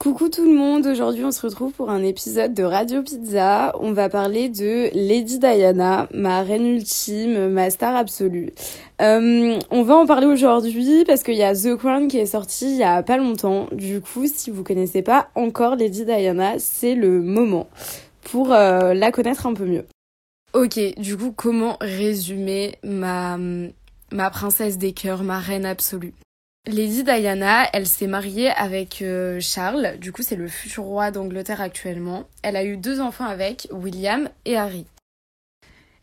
Coucou tout le monde, aujourd'hui on se retrouve pour un épisode de Radio Pizza. On va parler de Lady Diana, ma reine ultime, ma star absolue. Euh, on va en parler aujourd'hui parce qu'il y a The Crown qui est sorti il y a pas longtemps. Du coup, si vous connaissez pas encore Lady Diana, c'est le moment pour euh, la connaître un peu mieux. Ok, du coup, comment résumer ma, ma princesse des cœurs, ma reine absolue? Lady Diana, elle s'est mariée avec euh, Charles, du coup c'est le futur roi d'Angleterre actuellement. Elle a eu deux enfants avec William et Harry.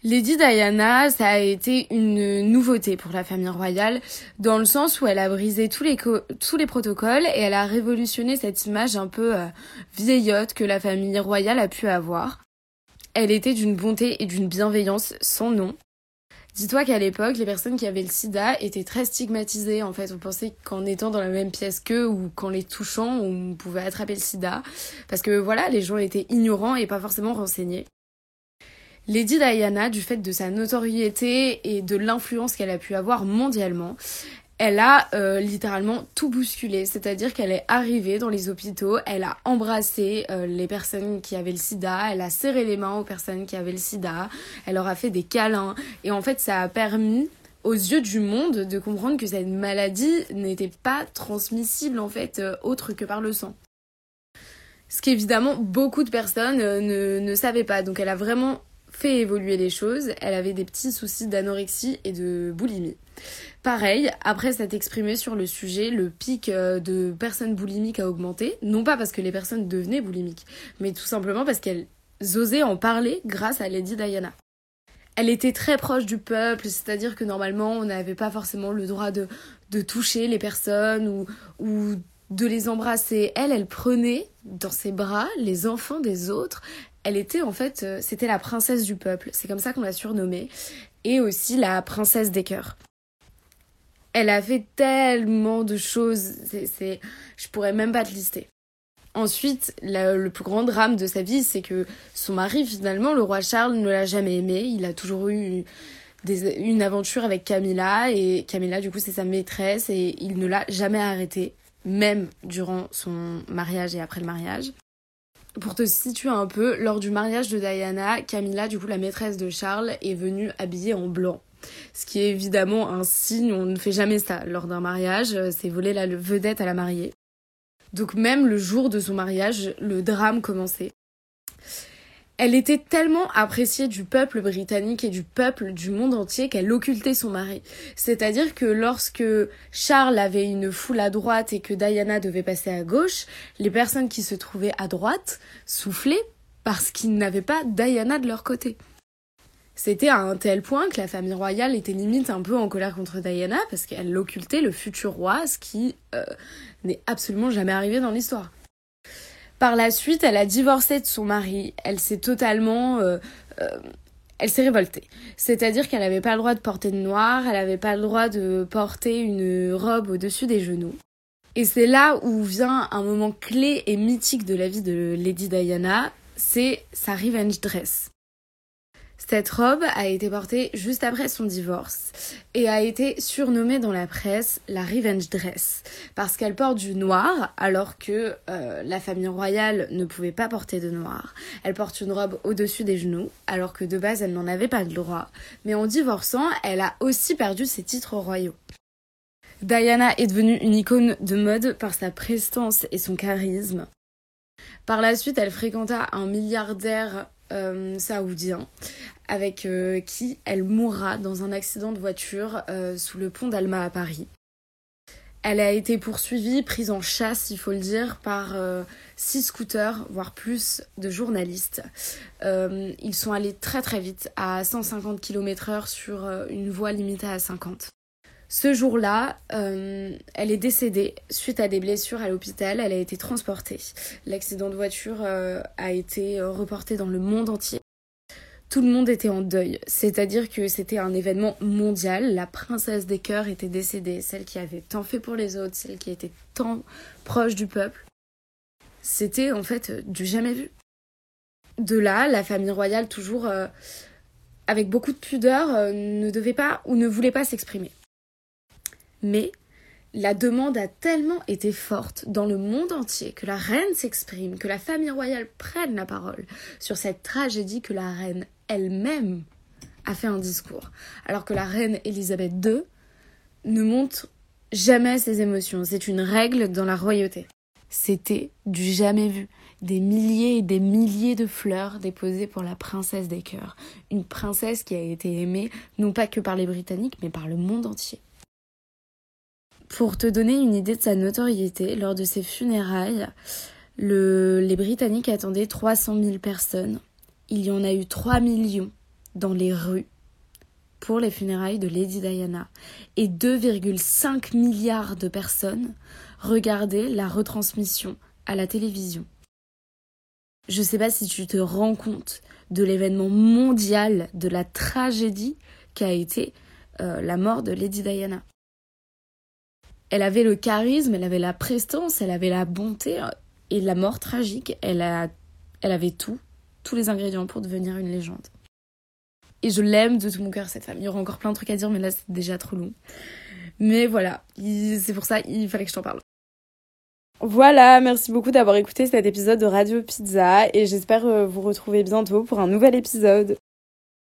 Lady Diana, ça a été une nouveauté pour la famille royale, dans le sens où elle a brisé tous les, protocoles et elle a révolutionné cette image un peu euh, vieillotte que la famille royale a pu avoir. Elle était d'une bonté et d'une bienveillance sans nom. Dis-toi qu'à l'époque, les personnes qui avaient le sida étaient très stigmatisées. En fait, on pensait qu'en étant dans la même pièce qu'eux ou qu'en les touchant, on pouvait attraper le sida. Parce que voilà, les gens étaient ignorants et pas forcément renseignés. Lady Diana, du fait de sa notoriété et de l'influence qu'elle a pu avoir mondialement, elle a euh, littéralement tout bousculé, c'est-à-dire qu'elle est arrivée dans les hôpitaux, elle a embrassé euh, les personnes qui avaient le sida, elle a serré les mains aux personnes qui avaient le sida, elle leur a fait des câlins, et en fait ça a permis aux yeux du monde de comprendre que cette maladie n'était pas transmissible en fait euh, autre que par le sang. Ce qu'évidemment beaucoup de personnes ne, ne savaient pas, donc elle a vraiment fait évoluer les choses, elle avait des petits soucis d'anorexie et de boulimie. Pareil, après s'être exprimé sur le sujet, le pic euh, de personnes boulimiques a augmenté, non pas parce que les personnes devenaient boulimiques, mais tout simplement parce qu'elles osaient en parler grâce à Lady Diana. Elle était très proche du peuple, c'est-à-dire que normalement on n'avait pas forcément le droit de, toucher les personnes ou, ou de les embrasser. Elle, elle prenait dans ses bras les enfants des autres. Elle était en fait, euh, c'était la princesse du peuple, c'est comme ça qu'on l'a surnommée, et aussi la princesse des cœurs elle a fait tellement de choses, c'est, je pourrais même pas te lister. Ensuite, le plus grand drame de sa vie, c'est que son mari, finalement, le roi Charles, ne l'a jamais aimé. Il a toujours eu une aventure avec Camilla, et Camilla, du coup, c'est sa maîtresse, et il ne l'a jamais arrêtée, même durant son mariage et après le mariage. Pour te situer un peu, lors du mariage de Diana, Camilla, du coup la maîtresse de Charles, est venue habillée en blanc. Ce qui est évidemment un signe, on ne fait jamais ça lors d'un mariage, euh, c'est voler la vedette à la mariée. Donc même le jour de son mariage, le drame commençait. Elle était tellement appréciée du peuple britannique et du peuple du monde entier qu'elle occultait son mari. C'est-à-dire que lorsque Charles avait une foule à droite et que Diana devait passer à gauche, les personnes qui se trouvaient à droite soufflaient parce qu'ils n'avaient pas Diana de leur côté. C'était à un tel point que la famille royale était limite un peu en colère contre Diana parce qu'elle occultait le futur roi, ce qui euh, n'est absolument jamais arrivé dans l'histoire. Par la suite, elle a divorcé de son mari. Elle s'est totalement... Euh, euh, elle s'est révoltée. C'est-à-dire qu'elle n'avait pas le droit de porter de noir, elle n'avait pas le droit de porter une robe au-dessus des genoux. Et c'est là où vient un moment clé et mythique de la vie de Lady Diana, c'est sa revenge dress. Cette robe a été portée juste après son divorce et a été surnommée dans la presse la Revenge Dress parce qu'elle porte du noir alors que euh, la famille royale ne pouvait pas porter de noir. Elle porte une robe au-dessus des genoux alors que de base elle n'en avait pas le droit. Mais en divorçant, elle a aussi perdu ses titres royaux. Diana est devenue une icône de mode par sa prestance et son charisme. Par la suite, elle fréquenta un milliardaire euh, saoudien avec euh, qui elle mourra dans un accident de voiture euh, sous le pont d'Alma à Paris. Elle a été poursuivie, prise en chasse, il faut le dire, par six scooters, voire plus, de journalistes. ils sont allés très très vite, à 150 km/h sur une voie limitée à 50. Ce jour-là, elle est décédée suite à des blessures à l'hôpital. Elle a été transportée. L'accident de voiture a été reporté dans le monde entier tout le monde était en deuil. C'est-à-dire que c'était un événement mondial. La princesse des cœurs était décédée, celle qui avait tant fait pour les autres, celle qui était tant proche du peuple. C'était en fait du jamais vu. De là, la famille royale, toujours euh, avec beaucoup de pudeur, euh, ne devait pas ou ne voulait pas s'exprimer. Mais la demande a tellement été forte dans le monde entier que la reine s'exprime, que la famille royale prenne la parole sur cette tragédie que la reine elle-même a fait un discours. Alors que la reine Elisabeth II ne montre jamais ses émotions. C'est une règle dans la royauté. C'était du jamais vu. Des milliers et des milliers de fleurs déposées pour la princesse des cœurs. Une princesse qui a été aimée non pas que par les Britanniques, mais par le monde entier. Pour te donner une idée de sa notoriété, lors de ses funérailles, les Britanniques attendaient 300 000 personnes. Il y en a eu 3 millions dans les rues pour les funérailles de Lady Diana. Et 2,5 milliards de personnes regardaient la retransmission à la télévision. Je sais pas si tu te rends compte de l'événement mondial, de la tragédie qu'a été euh, la mort de Lady Diana. Elle avait le charisme, elle avait la prestance, elle avait la bonté et la mort tragique. Elle, a, elle avait tout, tous les ingrédients pour devenir une légende. Et je l'aime de tout mon cœur, cette femme. Il y aura encore plein de trucs à dire, mais là, c'est déjà trop long. Mais voilà, c'est pour ça, il fallait que je t'en parle. Voilà, merci beaucoup d'avoir écouté cet épisode de Radio Pizza et j'espère euh, vous retrouver bientôt pour un nouvel épisode.